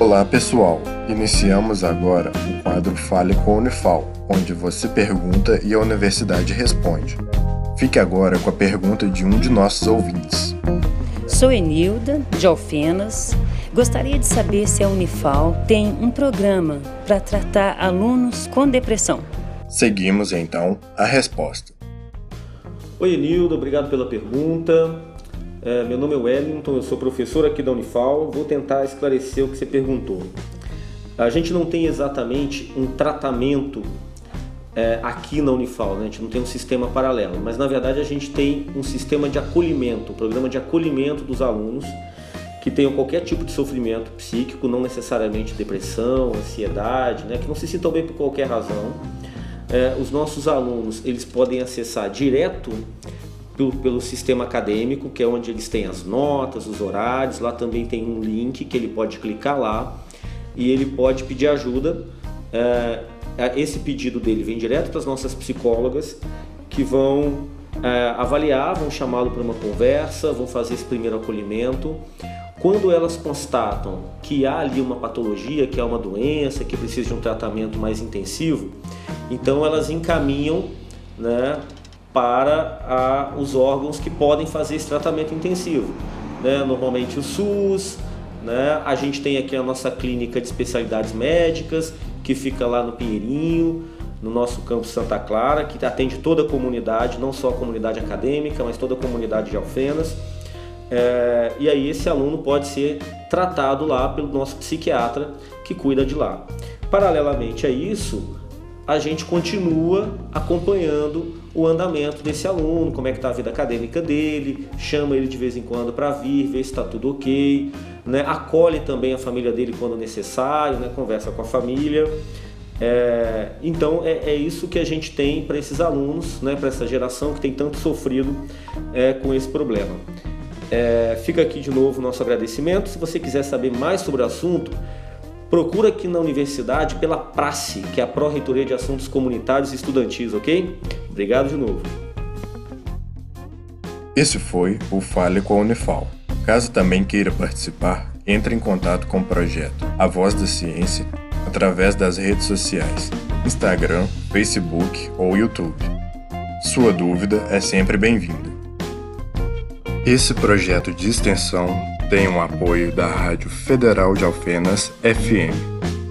Olá pessoal, iniciamos agora o quadro Fale com a Unifal, onde você pergunta e a universidade responde. Fique agora com a pergunta de um de nossos ouvintes. Sou Enilda, de Alfenas. Gostaria de saber se a Unifal tem um programa para tratar alunos com depressão. Seguimos então a resposta. Oi, Enilda, obrigado pela pergunta. É, meu nome é Wellington, eu sou professor aqui da Unifal. Vou tentar esclarecer o que você perguntou. A gente não tem exatamente um tratamento é, aqui na Unifal, né? a gente não tem um sistema paralelo, mas na verdade a gente tem um sistema de acolhimento, um programa de acolhimento dos alunos que tenham qualquer tipo de sofrimento psíquico, não necessariamente depressão, ansiedade, né? que não se sintam bem por qualquer razão. É, os nossos alunos eles podem acessar direto pelo, pelo, sistema acadêmico, que é onde eles têm as notas, os horários. Lá também tem um link que ele pode clicar lá e ele pode pedir ajuda. É, esse pedido dele vem direto para as nossas psicólogas que vão é, avaliar, vão chamá-lo para uma conversa, vão fazer esse primeiro acolhimento. Quando elas constatam que há ali uma patologia, que há uma doença, que precisa de um tratamento mais intensivo, então elas encaminham né, para a, os órgãos que podem fazer esse tratamento intensivo. Né? Normalmente o SUS, né? a gente tem aqui a nossa clínica de especialidades médicas, que fica lá no Pinheirinho, no nosso campus Santa Clara, que atende toda a comunidade, não só a comunidade acadêmica, mas toda a comunidade de Alfenas. É, e aí esse aluno pode ser tratado lá pelo nosso psiquiatra que cuida de lá. Paralelamente a isso, a gente continua acompanhando o andamento desse aluno, como é que está a vida acadêmica dele, chama ele de vez em quando para vir, ver se está tudo ok, né? acolhe também a família dele quando necessário, né? conversa com a família. É, então é, é, isso que a gente tem para esses alunos, né? para essa geração que tem tanto sofrido é, com esse problema. É, fica aqui de novo o nosso agradecimento. Se você quiser saber mais sobre o assunto, procura aqui na universidade pela PRACE, que é a Pró-Reitoria de Assuntos Comunitários e Estudantis, ok? Obrigado de novo. Esse foi o Fale com a Unifal. Caso também queira participar, entre em contato com o projeto A Voz da Ciência através das redes sociais, Instagram, Facebook ou YouTube. Sua dúvida é sempre bem-vinda. Esse projeto de extensão tem o apoio da Rádio Federal de Alfenas FM